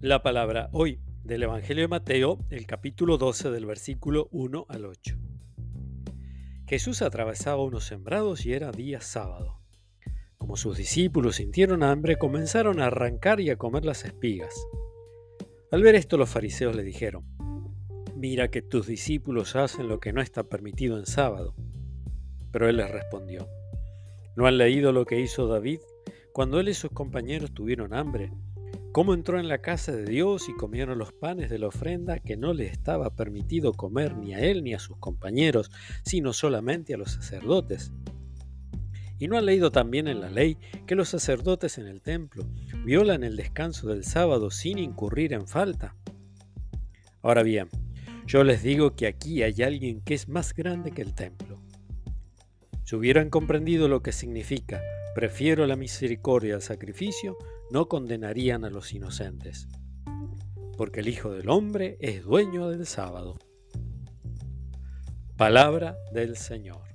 La palabra hoy del Evangelio de Mateo, el capítulo 12 del versículo 1 al 8. Jesús atravesaba unos sembrados y era día sábado. Como sus discípulos sintieron hambre, comenzaron a arrancar y a comer las espigas. Al ver esto los fariseos le dijeron, Mira que tus discípulos hacen lo que no está permitido en sábado. Pero él les respondió, ¿no han leído lo que hizo David cuando él y sus compañeros tuvieron hambre? Cómo entró en la casa de Dios y comieron los panes de la ofrenda que no le estaba permitido comer ni a él ni a sus compañeros, sino solamente a los sacerdotes. ¿Y no han leído también en la ley que los sacerdotes en el templo violan el descanso del sábado sin incurrir en falta? Ahora bien, yo les digo que aquí hay alguien que es más grande que el templo. Si hubieran comprendido lo que significa prefiero la misericordia al sacrificio, no condenarían a los inocentes. Porque el Hijo del Hombre es dueño del sábado. Palabra del Señor.